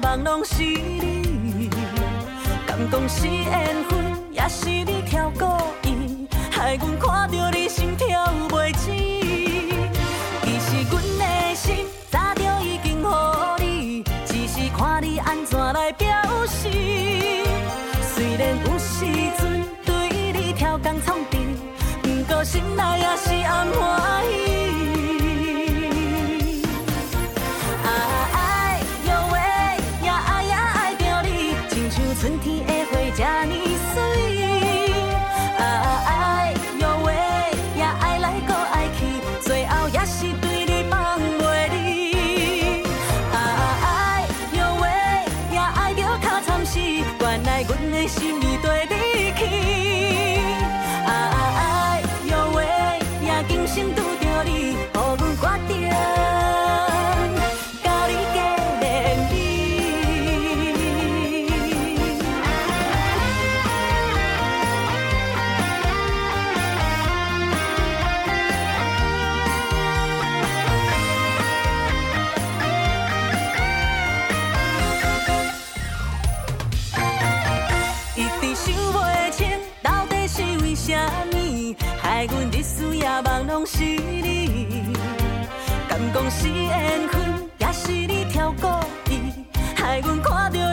梦拢是你，敢讲是缘分，害阮日思夜梦拢是你。敢讲是缘分，也是你超故意，害阮看到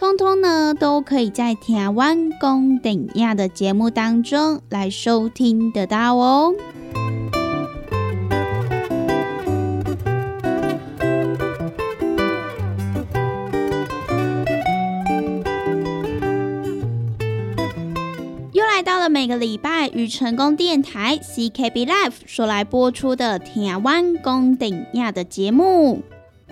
通通呢都可以在台湾公等亚的节目当中来收听得到哦。又来到了每个礼拜与成功电台 CKB Life 所来播出的台湾公顶亚的节目。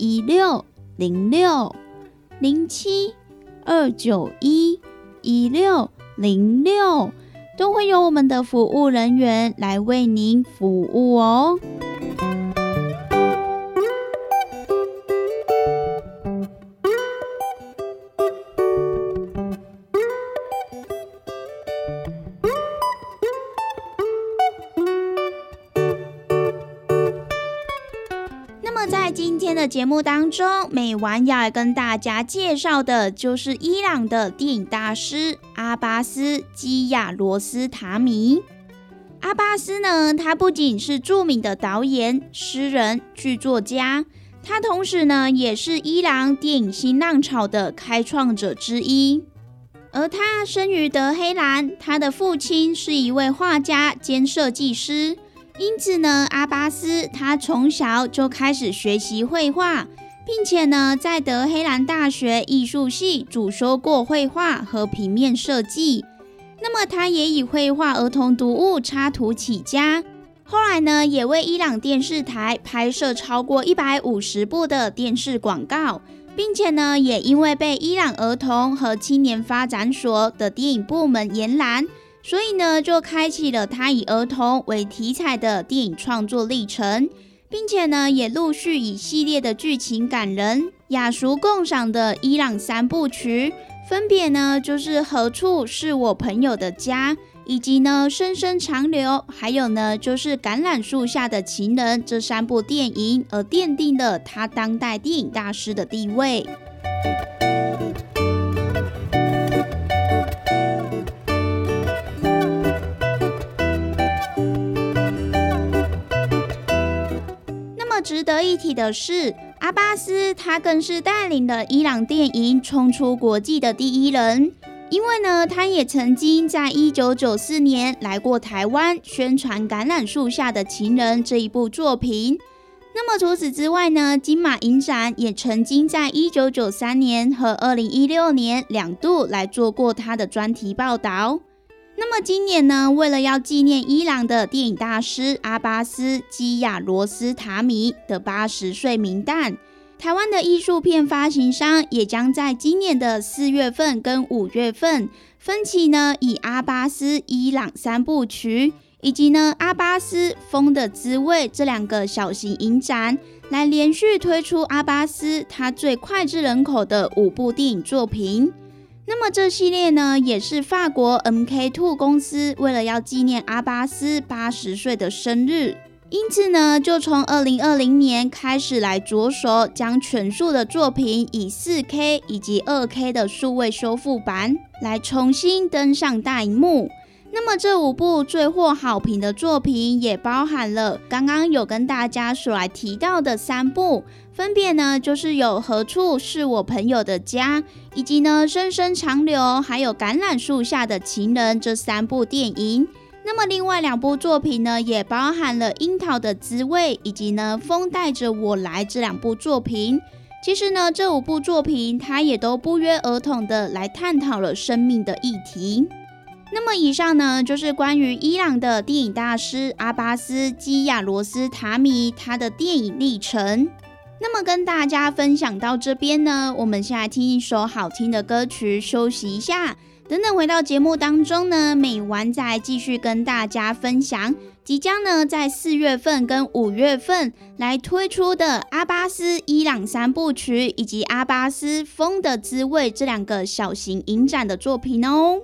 一六零六零七二九一一六零六，都会有我们的服务人员来为您服务哦。的节目当中，每晚要来跟大家介绍的就是伊朗的电影大师阿巴斯·基亚罗斯塔米。阿巴斯呢，他不仅是著名的导演、诗人、剧作家，他同时呢，也是伊朗电影新浪潮的开创者之一。而他生于德黑兰，他的父亲是一位画家兼设计师。因此呢，阿巴斯他从小就开始学习绘画，并且呢，在德黑兰大学艺术系主修过绘画和平面设计。那么，他也以绘画儿童读物插图起家，后来呢，也为伊朗电视台拍摄超过一百五十部的电视广告，并且呢，也因为被伊朗儿童和青年发展所的电影部门延揽。所以呢，就开启了他以儿童为题材的电影创作历程，并且呢，也陆续以系列的剧情感人、雅俗共赏的伊朗三部曲，分别呢就是《何处是我朋友的家》，以及呢《深深长流》，还有呢就是《橄榄树下的情人》这三部电影，而奠定了他当代电影大师的地位。值得一提的是，阿巴斯他更是带领了伊朗电影冲出国际的第一人，因为呢，他也曾经在一九九四年来过台湾宣传《橄榄树下的情人》这一部作品。那么除此之外呢，金马影展也曾经在一九九三年和二零一六年两度来做过他的专题报道。那么今年呢，为了要纪念伊朗的电影大师阿巴斯·基亚罗斯塔米的八十岁名诞，台湾的艺术片发行商也将在今年的四月份跟五月份分期呢，以阿巴斯伊朗三部曲以及呢阿巴斯风的滋味这两个小型影展，来连续推出阿巴斯他最脍炙人口的五部电影作品。那么这系列呢，也是法国 MK Two 公司为了要纪念阿巴斯八十岁的生日，因此呢，就从二零二零年开始来着手将全数的作品以四 K 以及二 K 的数位修复版来重新登上大荧幕。那么这五部最获好评的作品，也包含了刚刚有跟大家所来提到的三部，分别呢就是有《何处是我朋友的家》，以及呢《深深长流》，还有《橄榄树下的情人》这三部电影。那么另外两部作品呢，也包含了《樱桃的滋味》，以及呢《风带着我来》这两部作品。其实呢，这五部作品它也都不约而同的来探讨了生命的议题。那么以上呢，就是关于伊朗的电影大师阿巴斯·基亚罗斯塔米他的电影历程。那么跟大家分享到这边呢，我们先来听一首好听的歌曲休息一下。等等回到节目当中呢，美完再继续跟大家分享即将呢在四月份跟五月份来推出的阿巴斯伊朗三部曲以及阿巴斯风的滋味这两个小型影展的作品哦。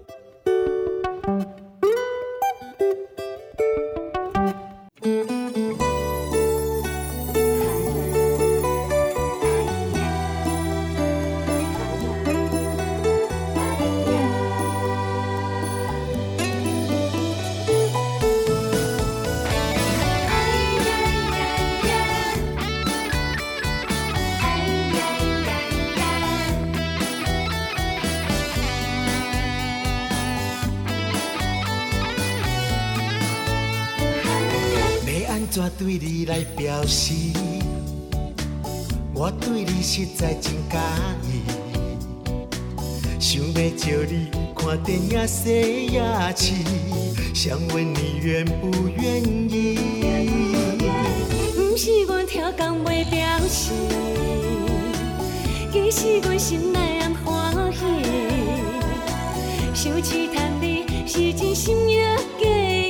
对你来表示，我对你实在真介意。想要招你看电影洗牙齿，想问你愿不愿意？不是阮超工袂表示，其实阮心内暗欢喜。想试探你是真心也介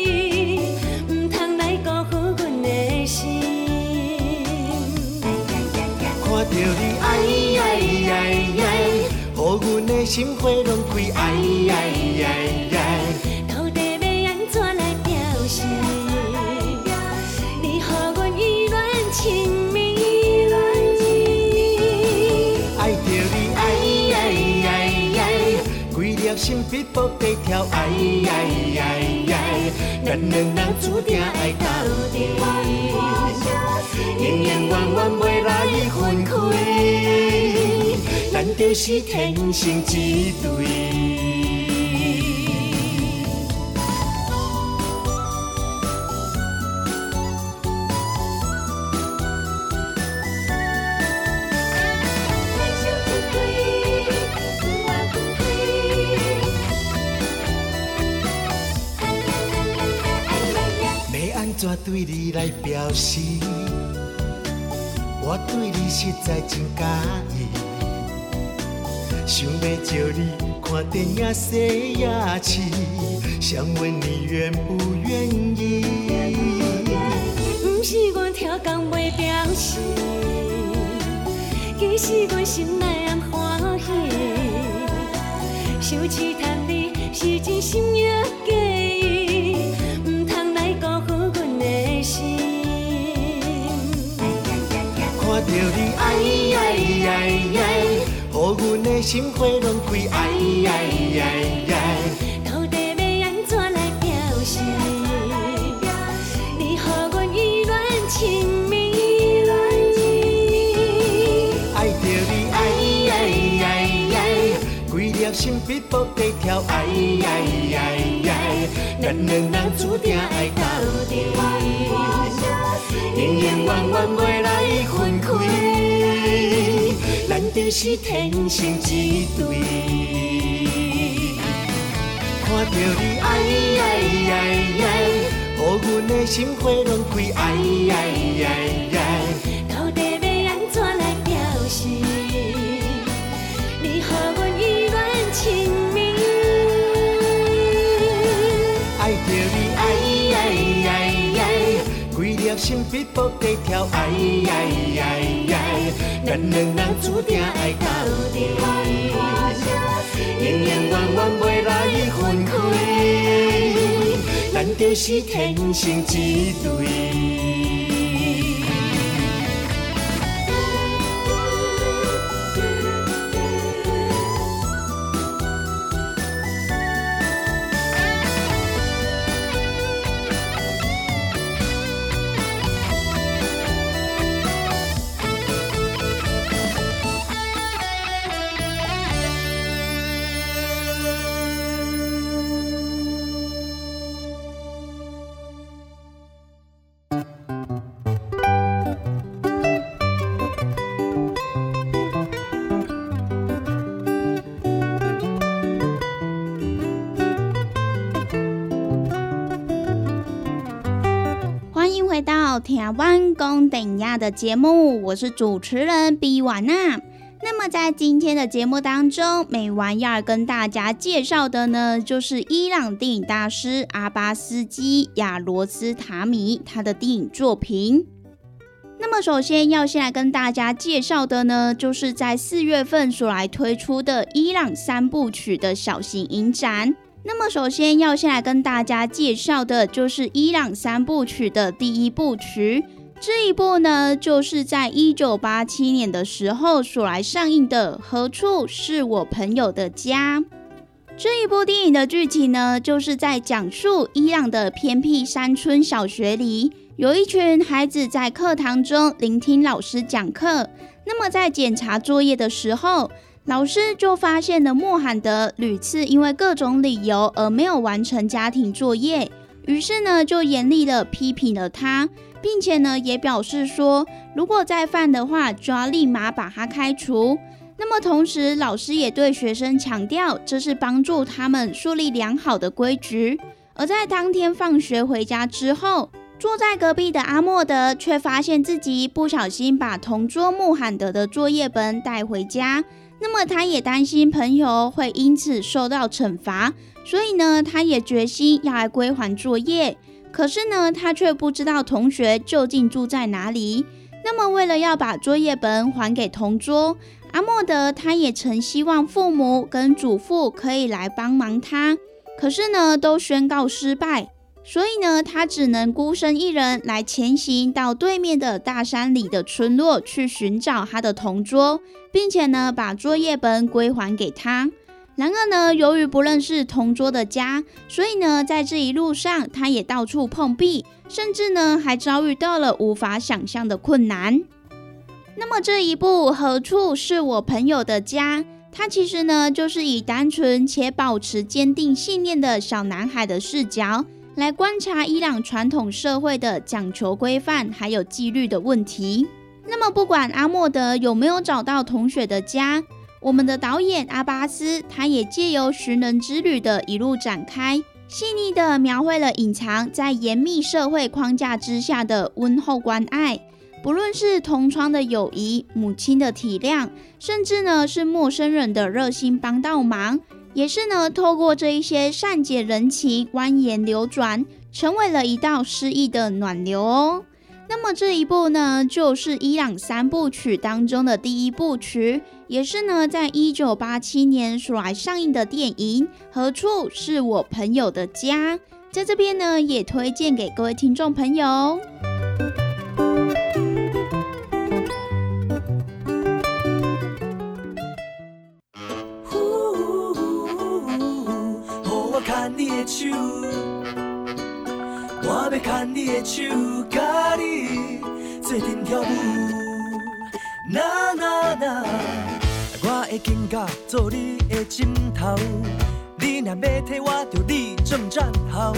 心花拢开哎呀呀呀。到底要安怎来表示？你予阮意乱情迷，爱着你哎呀呀呀，规粒心逼迫地跳爱爱爱爱，咱两人注定爱到底，永永远远袂来分开，咱就是天生一对。对你来表示？我对你实在真介意，想要招你看电影洗牙齿，想问你愿不愿意？不是阮超工袂表示，其实阮心内暗欢喜。想试探你是真心也假意，你爱爱爱爱，予阮的心花乱开爱爱爱爱。心逼迫地跳爱爱爱爱，咱两人注定爱到底，永永远远袂来分开，咱就是天生一对。看到你爱爱爱爱，予阮的心花拢开爱爱爱爱。心逼迫地跳爱爱爱爱，咱两人注定爱到底，永远远远袂来分开，咱就是天生一对。到台湾公等亚的节目，我是主持人比瓦娜。那么在今天的节目当中，美完要跟大家介绍的呢，就是伊朗电影大师阿巴斯基亚罗斯塔米他的电影作品。那么首先要先来跟大家介绍的呢，就是在四月份所来推出的伊朗三部曲的小型影展。那么首先要先来跟大家介绍的就是伊朗三部曲的第一部曲。这一部呢，就是在一九八七年的时候所来上映的《何处是我朋友的家》。这一部电影的剧情呢，就是在讲述伊朗的偏僻山村小学里，有一群孩子在课堂中聆听老师讲课。那么在检查作业的时候，老师就发现了莫罕德屡次因为各种理由而没有完成家庭作业，于是呢就严厉的批评了他，并且呢也表示说，如果再犯的话，就要立马把他开除。那么同时，老师也对学生强调，这是帮助他们树立良好的规矩。而在当天放学回家之后，坐在隔壁的阿莫德却发现自己不小心把同桌穆罕德的作业本带回家。那么他也担心朋友会因此受到惩罚，所以呢，他也决心要来归还作业。可是呢，他却不知道同学究竟住在哪里。那么为了要把作业本还给同桌，阿莫德他也曾希望父母跟祖父可以来帮忙他，可是呢，都宣告失败。所以呢，他只能孤身一人来前行到对面的大山里的村落去寻找他的同桌，并且呢，把作业本归还给他。然而呢，由于不认识同桌的家，所以呢，在这一路上，他也到处碰壁，甚至呢，还遭遇到了无法想象的困难。那么这一部何处是我朋友的家？它其实呢，就是以单纯且保持坚定信念的小男孩的视角。来观察伊朗传统社会的讲求规范还有纪律的问题。那么，不管阿莫德有没有找到同学的家，我们的导演阿巴斯他也借由寻人之旅的一路展开，细腻的描绘了隐藏在严密社会框架之下的温厚关爱。不论是同窗的友谊、母亲的体谅，甚至呢是陌生人的热心帮到忙。也是呢，透过这一些善解人情、蜿蜒流转，成为了一道诗意的暖流哦。那么这一部呢，就是伊朗三部曲当中的第一部曲，也是呢，在一九八七年所来上映的电影《何处是我朋友的家》。在这边呢，也推荐给各位听众朋友。手，我要牵你的手，甲你做阵跳舞。呐呐呐，我会更加做你的枕头。你若要替我，就你正战好。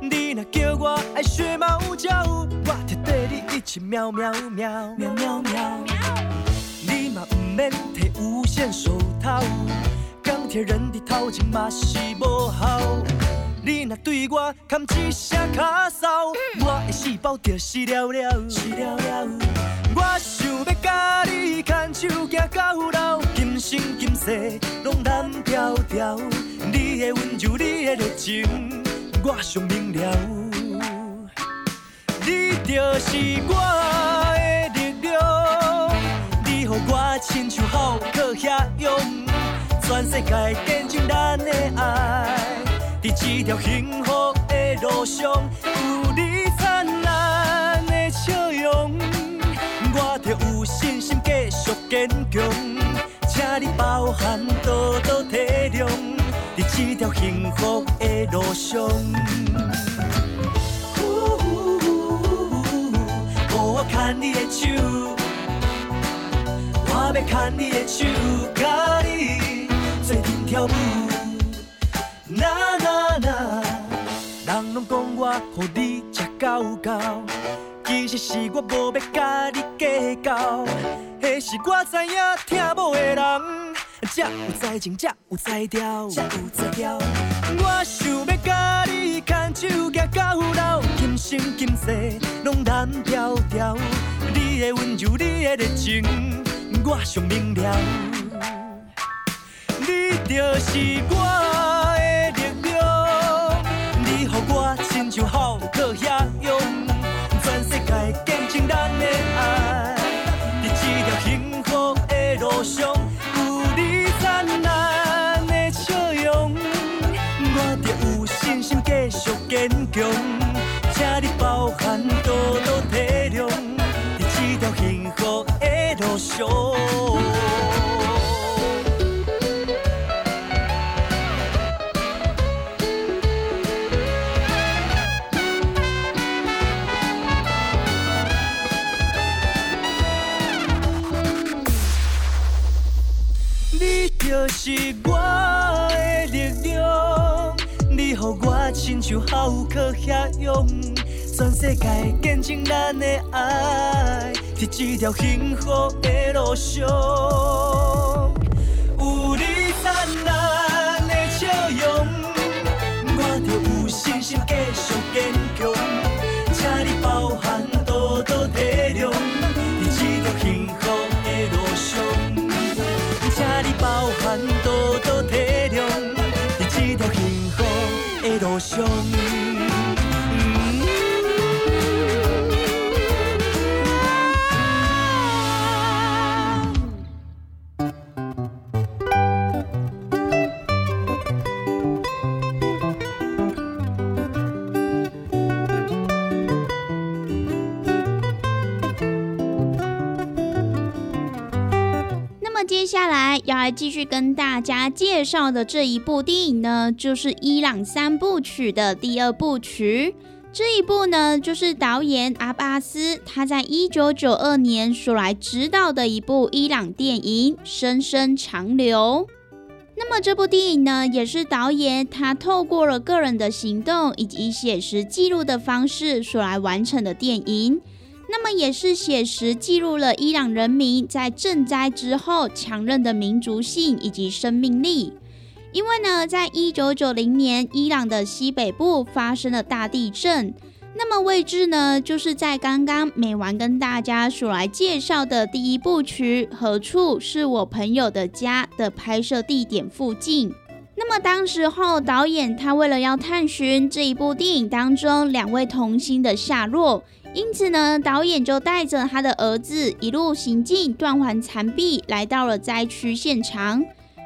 你若叫我爱学猫叫，我就对你一起喵喵喵喵喵喵。你嘛不免摕无线手套。钢铁人的头前嘛是无效，你若对我喊一声卡骚，我的细胞就是了了。是了了我想要甲你牵手行到老，今生今世拢难飘飘。你的温柔，你的热情，我上明了。你就是我的力量，你予我亲像浩克遐勇。全世界见证咱的爱，在这条幸福的路上，有你灿烂的笑容，我着有信心继续坚强。请你包含多多体谅，在这条幸福的路上。我牵你的手，我要牵你的手，甲你。跳舞，那那那，人拢讲我予你吃够够，其实是我无要甲你计较。迄是我知影听某的人，才有才情，才有才调，才有才调。我想要甲你牵手行到老，今生今世拢难调调。你的温柔，你的热情，我上明了。你就是我亲像浩克遐勇，全世界见证咱的爱，在这条幸福的路上，有你灿烂的笑容，我着有信心继续坚强，请你包涵多多体谅，在这条幸福的路上。是我的力量，你予我亲像浩克遐勇，全世界见证咱的爱，在这条幸福的路上，有你灿烂的笑容，我就有信心继续坚强。请你包含多多体包含多多体谅，在这条幸福的路上。继续跟大家介绍的这一部电影呢，就是《伊朗三部曲》的第二部曲。这一部呢，就是导演阿巴斯他在一九九二年所来指导的一部伊朗电影《深深长流》。那么这部电影呢，也是导演他透过了个人的行动以及写实记录的方式所来完成的电影。那么也是写实记录了伊朗人民在赈灾之后强韧的民族性以及生命力。因为呢，在一九九零年，伊朗的西北部发生了大地震。那么位置呢，就是在刚刚美完跟大家所来介绍的第一部曲《何处是我朋友的家》的拍摄地点附近。那么当时候，导演他为了要探寻这一部电影当中两位童星的下落。因此呢，导演就带着他的儿子一路行进断环残壁，来到了灾区现场。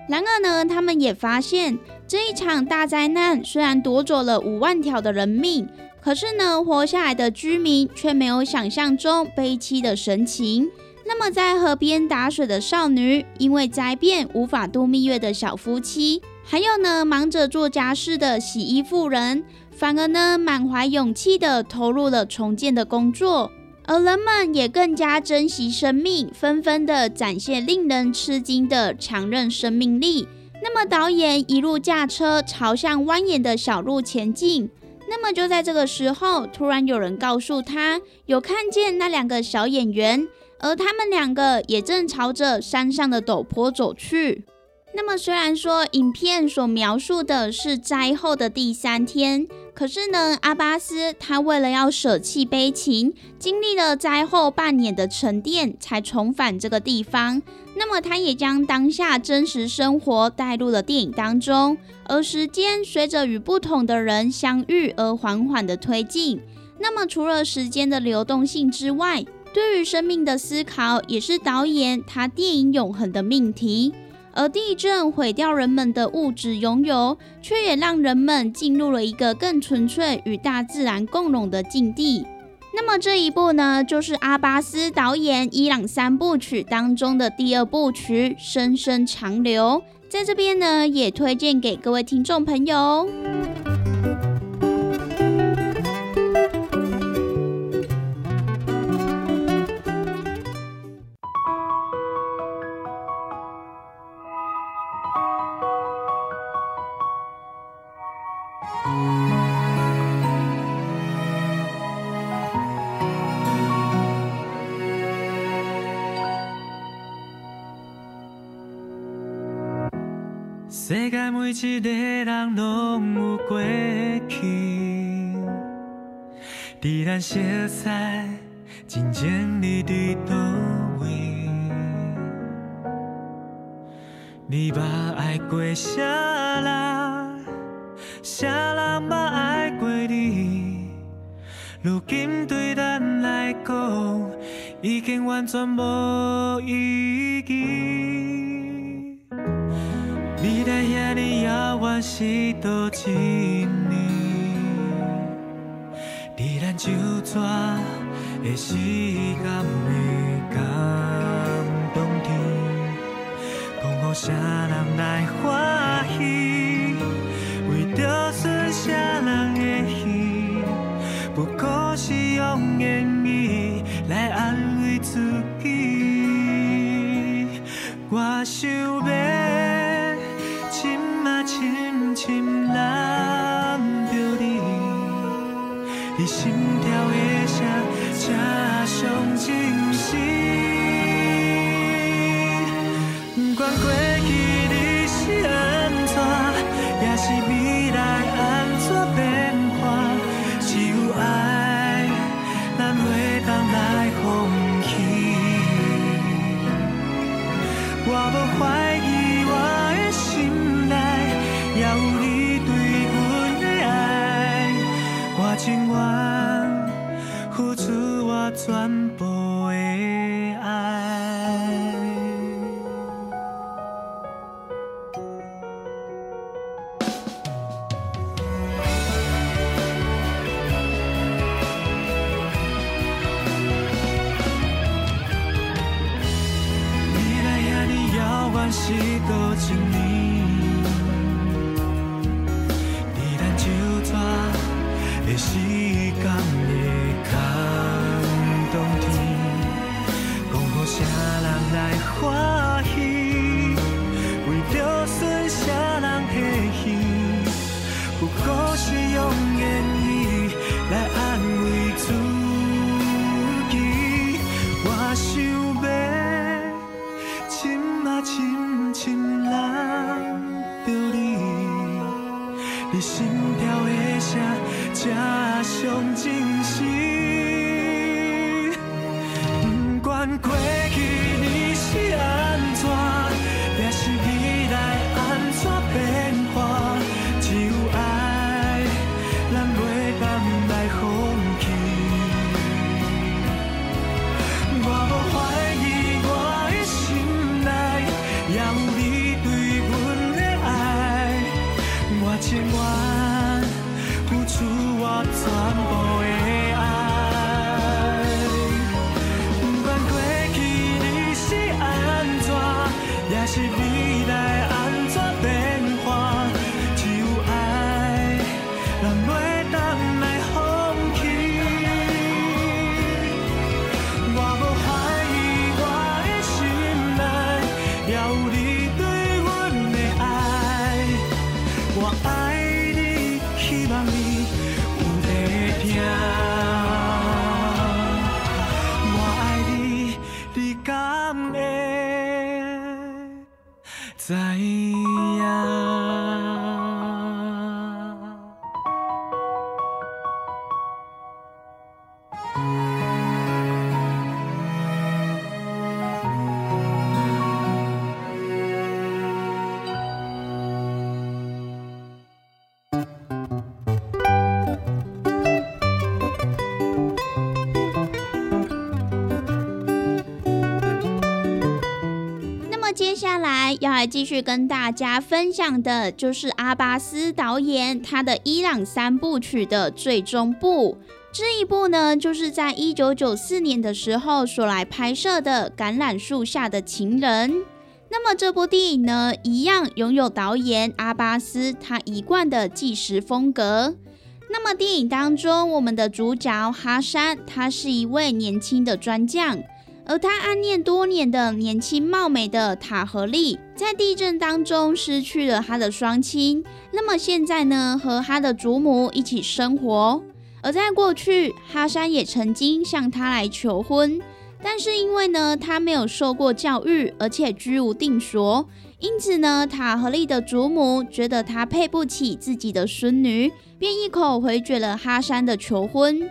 然而呢，他们也发现这一场大灾难虽然夺走了五万条的人命，可是呢，活下来的居民却没有想象中悲戚的神情。那么，在河边打水的少女，因为灾变无法度蜜月的小夫妻，还有呢，忙着做家事的洗衣妇人。反而呢，满怀勇气的投入了重建的工作，而人们也更加珍惜生命，纷纷的展现令人吃惊的强韧生命力。那么，导演一路驾车朝向蜿蜒的小路前进。那么，就在这个时候，突然有人告诉他，有看见那两个小演员，而他们两个也正朝着山上的陡坡走去。那么，虽然说影片所描述的是灾后的第三天。可是呢，阿巴斯他为了要舍弃悲情，经历了灾后半年的沉淀，才重返这个地方。那么，他也将当下真实生活带入了电影当中。而时间随着与不同的人相遇而缓缓的推进。那么，除了时间的流动性之外，对于生命的思考，也是导演他电影永恒的命题。而地震毁掉人们的物质拥有，却也让人们进入了一个更纯粹与大自然共融的境地。那么这一部呢，就是阿巴斯导演《伊朗三部曲》当中的第二部曲《深深长流》。在这边呢，也推荐给各位听众朋友。世界每一个人拢有过去，伫咱熟悉真正你伫倒位？你捌爱过谁人？谁人捌爱过你？如今对咱来讲，已经完全无意义。在遐尼遥远是倒一年？伫咱就怎的时间的感动天，讲予啥人来欢喜？为着顺啥人的意？不过是用言语来安慰自己。我想要。钻不来继续跟大家分享的，就是阿巴斯导演他的伊朗三部曲的最终部。这一部呢，就是在一九九四年的时候所来拍摄的《橄榄树下的情人》。那么这部电影呢，一样拥有导演阿巴斯他一贯的纪实风格。那么电影当中，我们的主角哈山，他是一位年轻的专将。而他暗恋多年的年轻貌美的塔和利，在地震当中失去了他的双亲。那么现在呢，和他的祖母一起生活。而在过去，哈山也曾经向他来求婚，但是因为呢，他没有受过教育，而且居无定所，因此呢，塔和利的祖母觉得他配不起自己的孙女，便一口回绝了哈山的求婚。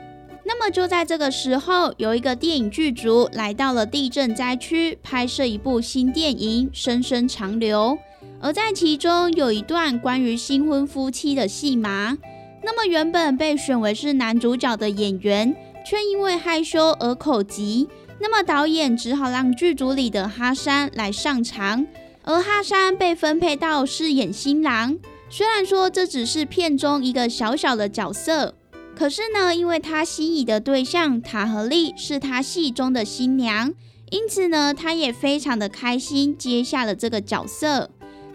那么就在这个时候，有一个电影剧组来到了地震灾区，拍摄一部新电影《深深长流》，而在其中有一段关于新婚夫妻的戏码。那么原本被选为是男主角的演员，却因为害羞而口疾，那么导演只好让剧组里的哈山来上场，而哈山被分配到饰演新郎。虽然说这只是片中一个小小的角色。可是呢，因为他心仪的对象塔和利是他戏中的新娘，因此呢，他也非常的开心接下了这个角色。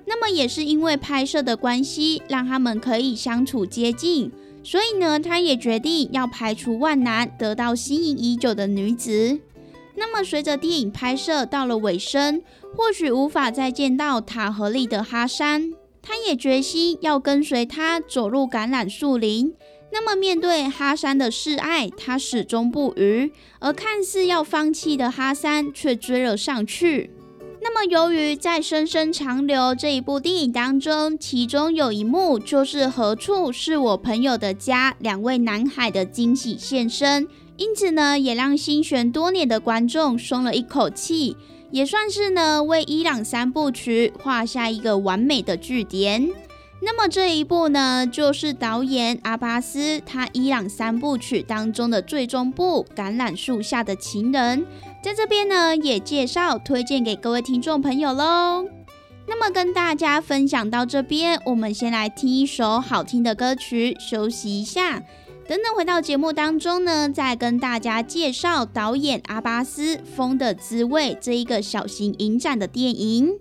那么也是因为拍摄的关系，让他们可以相处接近，所以呢，他也决定要排除万难，得到心仪已久的女子。那么随着电影拍摄到了尾声，或许无法再见到塔和利的哈山，他也决心要跟随他走入橄榄树林。那么面对哈山的示爱，他始终不渝，而看似要放弃的哈山却追了上去。那么由于在《深深长流》这一部电影当中，其中有一幕就是何处是我朋友的家，两位男孩的惊喜现身，因此呢，也让心悬多年的观众松了一口气。也算是呢为伊朗三部曲画下一个完美的句点。那么这一部呢，就是导演阿巴斯他伊朗三部曲当中的最终部《橄榄树下的情人》。在这边呢，也介绍推荐给各位听众朋友喽。那么跟大家分享到这边，我们先来听一首好听的歌曲，休息一下。等等回到节目当中呢，再跟大家介绍导演阿巴斯《风的滋味》这一个小型影展的电影。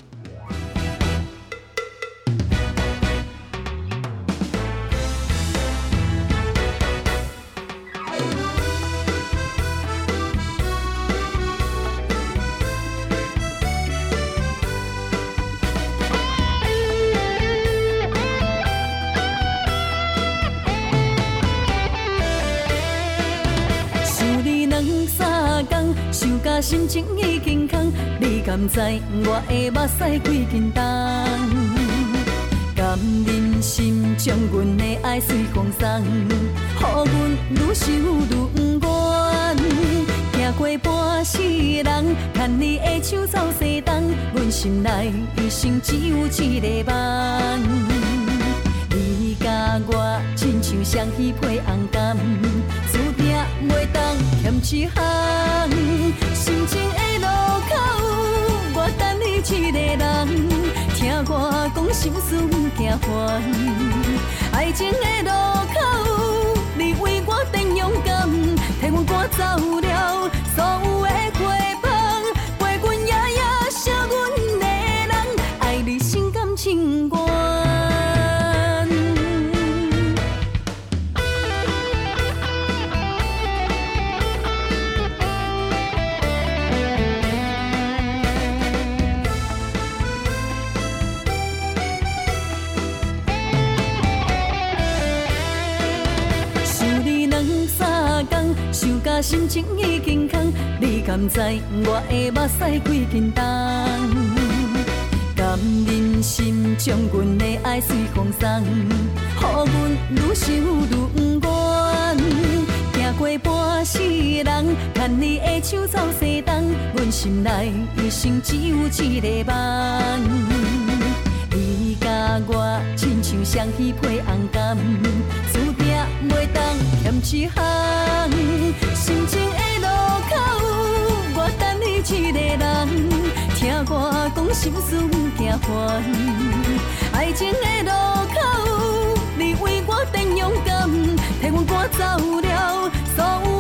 情已经空，你敢知我的目屎几斤重？甘忍心将阮的爱随风送，予阮愈想愈不愿。行过半世人，牵你的手走西东，阮心内一生只有一个梦。你甲我亲像双喜配红柑，一项。心情的路口，我等你一个人，听我讲心事不惊烦。爱情的路口，你为我变勇敢，替我赶走了所有的。心情已经空，你敢知我的目屎几斤重？甘忍心将阮的爱随风送，予阮愈想愈不愿。行过半世人，牵你的手走西东，阮心内一生只有一个梦。你甲我亲像双喜配红柑，一项。心情的路口，我等你一个人，听我讲心事不惊烦。爱情的路口，你为我变勇敢，替我赶走了所有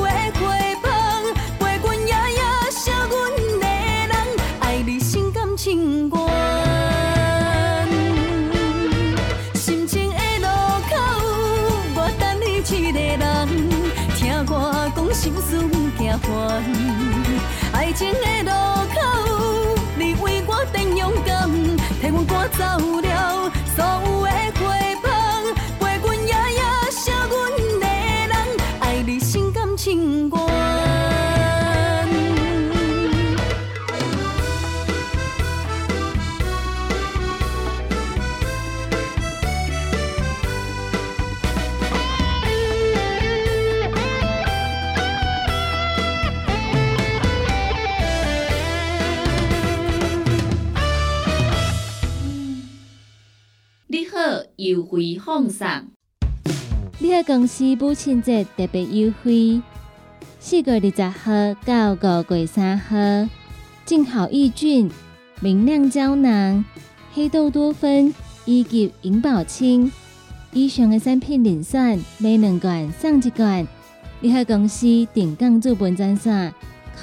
情的路口，你为我变勇敢，替我赶走。优惠放送，你喺公司母亲节特别优惠，四月二十号到五月三号，净好益菌、明亮胶囊、黑豆多酚以及银保清以上嘅产品零选买两罐送一罐。你喺公司定岗做本专线：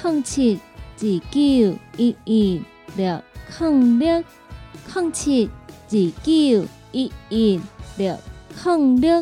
零七二九一一六零六零七二九。一一六空六。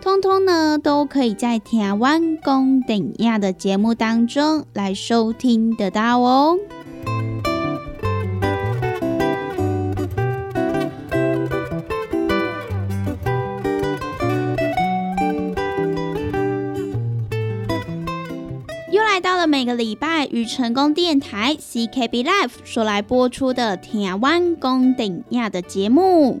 通通呢，都可以在台湾公顶亚的节目当中来收听得到哦。又来到了每个礼拜与成功电台 CKB Life 所来播出的台湾公顶亚的节目。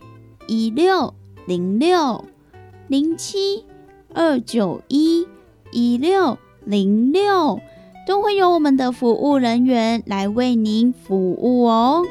一六零六零七二九一一六零六，都会有我们的服务人员来为您服务哦。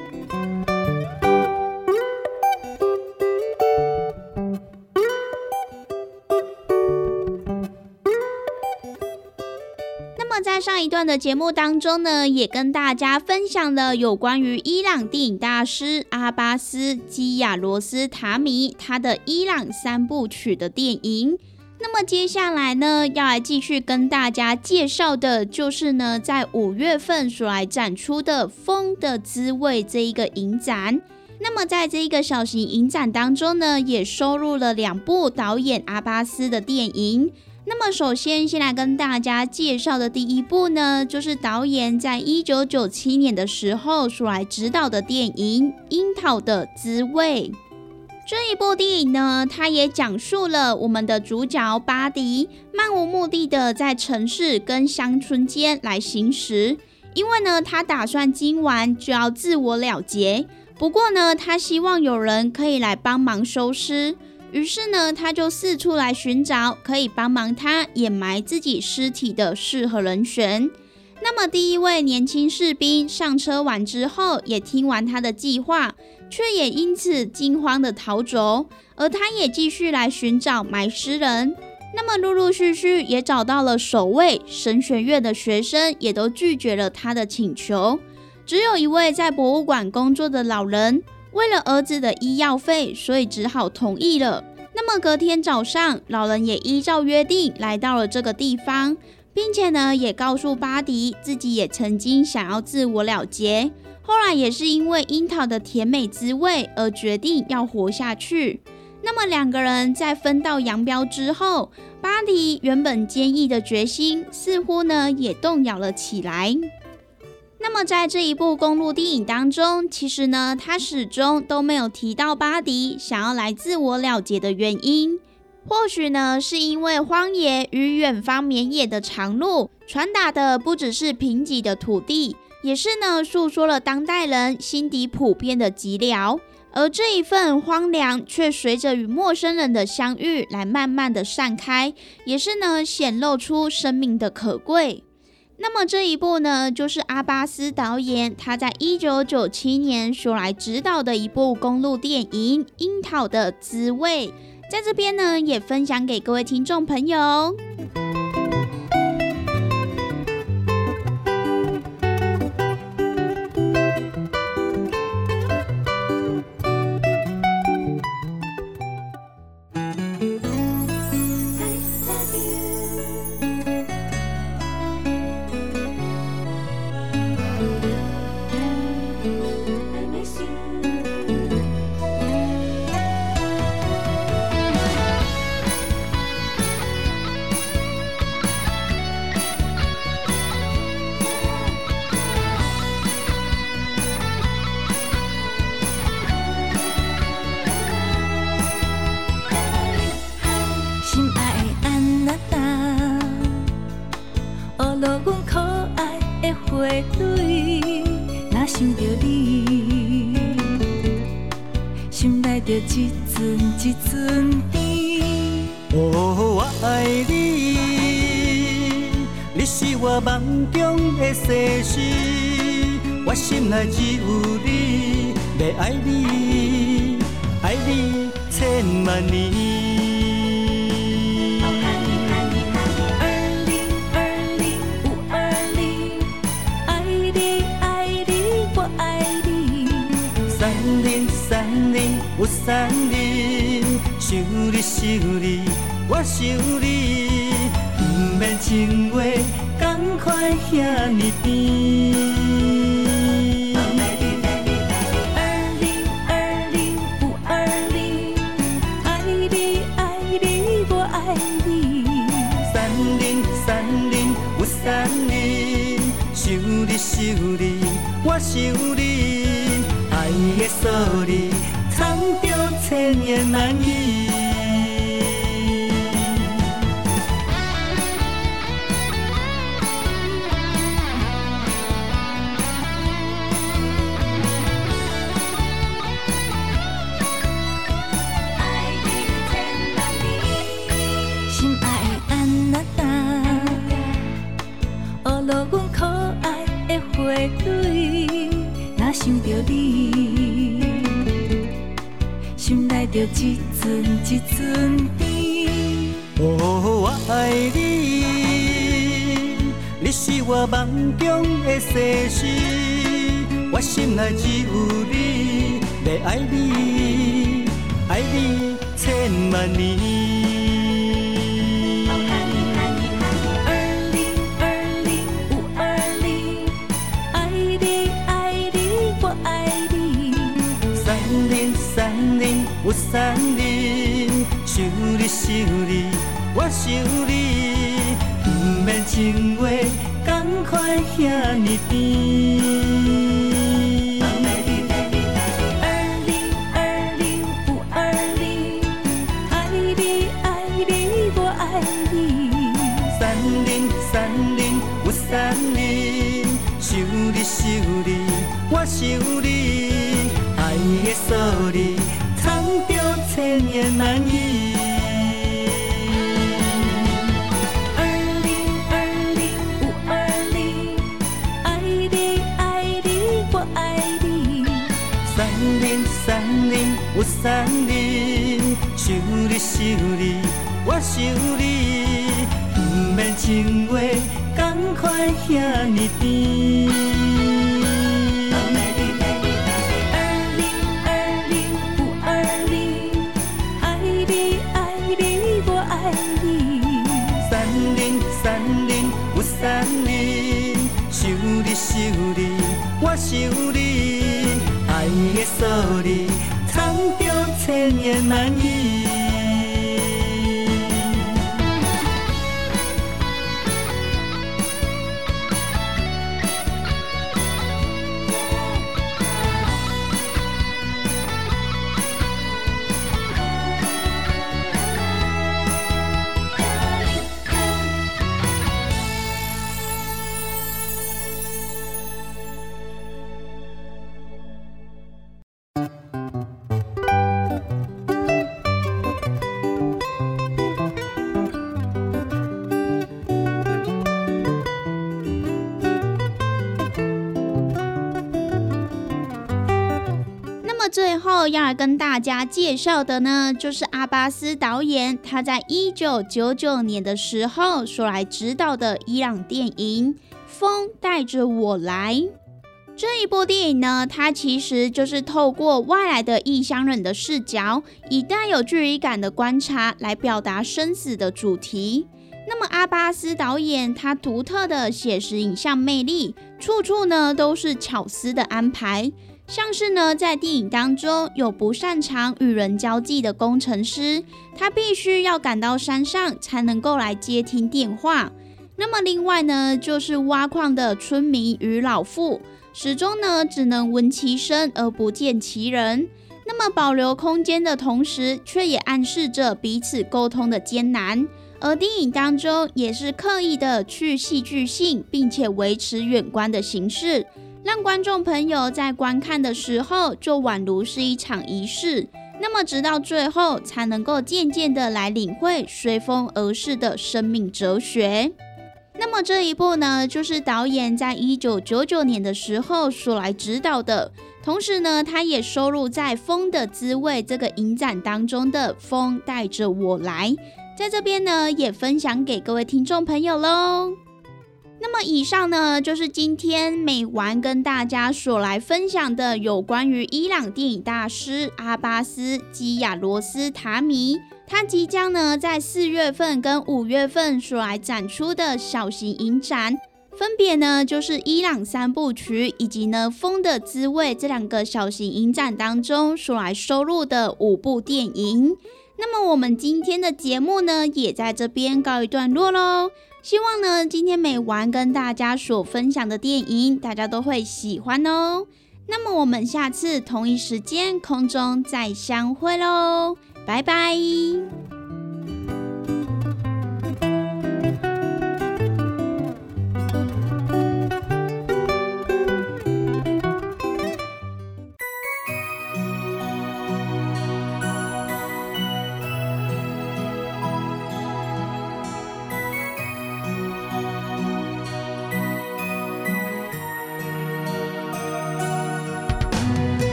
上一段的节目当中呢，也跟大家分享了有关于伊朗电影大师阿巴斯基亚罗斯塔米他的伊朗三部曲的电影。那么接下来呢，要来继续跟大家介绍的，就是呢，在五月份所来展出的《风的滋味》这一个影展。那么在这一个小型影展当中呢，也收录了两部导演阿巴斯的电影。那么，首先先来跟大家介绍的第一部呢，就是导演在一九九七年的时候所来指导的电影《樱桃的滋味》。这一部电影呢，它也讲述了我们的主角巴迪漫无目的的在城市跟乡村间来行驶，因为呢，他打算今晚就要自我了结。不过呢，他希望有人可以来帮忙收尸。于是呢，他就四处来寻找可以帮忙他掩埋自己尸体的适合人选。那么，第一位年轻士兵上车完之后，也听完他的计划，却也因此惊慌的逃走。而他也继续来寻找埋尸人。那么，陆陆续续也找到了守卫神学院的学生，也都拒绝了他的请求。只有一位在博物馆工作的老人。为了儿子的医药费，所以只好同意了。那么隔天早上，老人也依照约定来到了这个地方，并且呢，也告诉巴迪自己也曾经想要自我了结，后来也是因为樱桃的甜美滋味而决定要活下去。那么两个人在分道扬镳之后，巴迪原本坚毅的决心似乎呢也动摇了起来。那么，在这一部公路电影当中，其实呢，他始终都没有提到巴迪想要来自我了结的原因。或许呢，是因为荒野与远方绵野的长路传达的不只是贫瘠的土地，也是呢，诉说了当代人心底普遍的寂寥。而这一份荒凉，却随着与陌生人的相遇来慢慢的散开，也是呢，显露出生命的可贵。那么这一部呢，就是阿巴斯导演他在一九九七年所来指导的一部公路电影《樱桃的滋味》，在这边呢也分享给各位听众朋友。想你，我想你，爱的锁你，藏着千言万语。对，若想着你，心内就一寸一寸甜。哦，我爱你，你是我梦中的西施，我心内只有你，要爱你，爱你千万年。山林，想你想你，我想你，不免情话，同款遐尼甜。二零二零不二零，爱你爱你我爱你。三零三零有三零，想你想你，我想你，爱的数字千言万语。二零二零不二零，爱你爱你我爱你。三零三零有三零，想你想你，我想你，不免情话，同款遐尼甜。我想你，爱的数字藏着千言万语。那家介绍的呢，就是阿巴斯导演他在一九九九年的时候所来指导的伊朗电影《风带着我来》。这一部电影呢，它其实就是透过外来的异乡人的视角，以带有距离感的观察来表达生死的主题。那么阿巴斯导演他独特的写实影像魅力，处处呢都是巧思的安排。像是呢，在电影当中有不擅长与人交际的工程师，他必须要赶到山上才能够来接听电话。那么另外呢，就是挖矿的村民与老妇，始终呢只能闻其声而不见其人。那么保留空间的同时，却也暗示着彼此沟通的艰难。而电影当中也是刻意的去戏剧性，并且维持远观的形式。让观众朋友在观看的时候，就宛如是一场仪式。那么，直到最后，才能够渐渐的来领会随风而逝的生命哲学。那么这一部呢，就是导演在一九九九年的时候所来指导的，同时呢，他也收录在《风的滋味》这个影展当中的《风带着我来》，在这边呢，也分享给各位听众朋友喽。那么以上呢，就是今天美玩跟大家所来分享的有关于伊朗电影大师阿巴斯基亚罗斯塔米，他即将呢在四月份跟五月份所来展出的小型影展，分别呢就是伊朗三部曲以及呢《风的滋味》这两个小型影展当中所来收录的五部电影。那么我们今天的节目呢，也在这边告一段落喽。希望呢，今天每玩跟大家所分享的电影，大家都会喜欢哦。那么我们下次同一时间空中再相会喽，拜拜。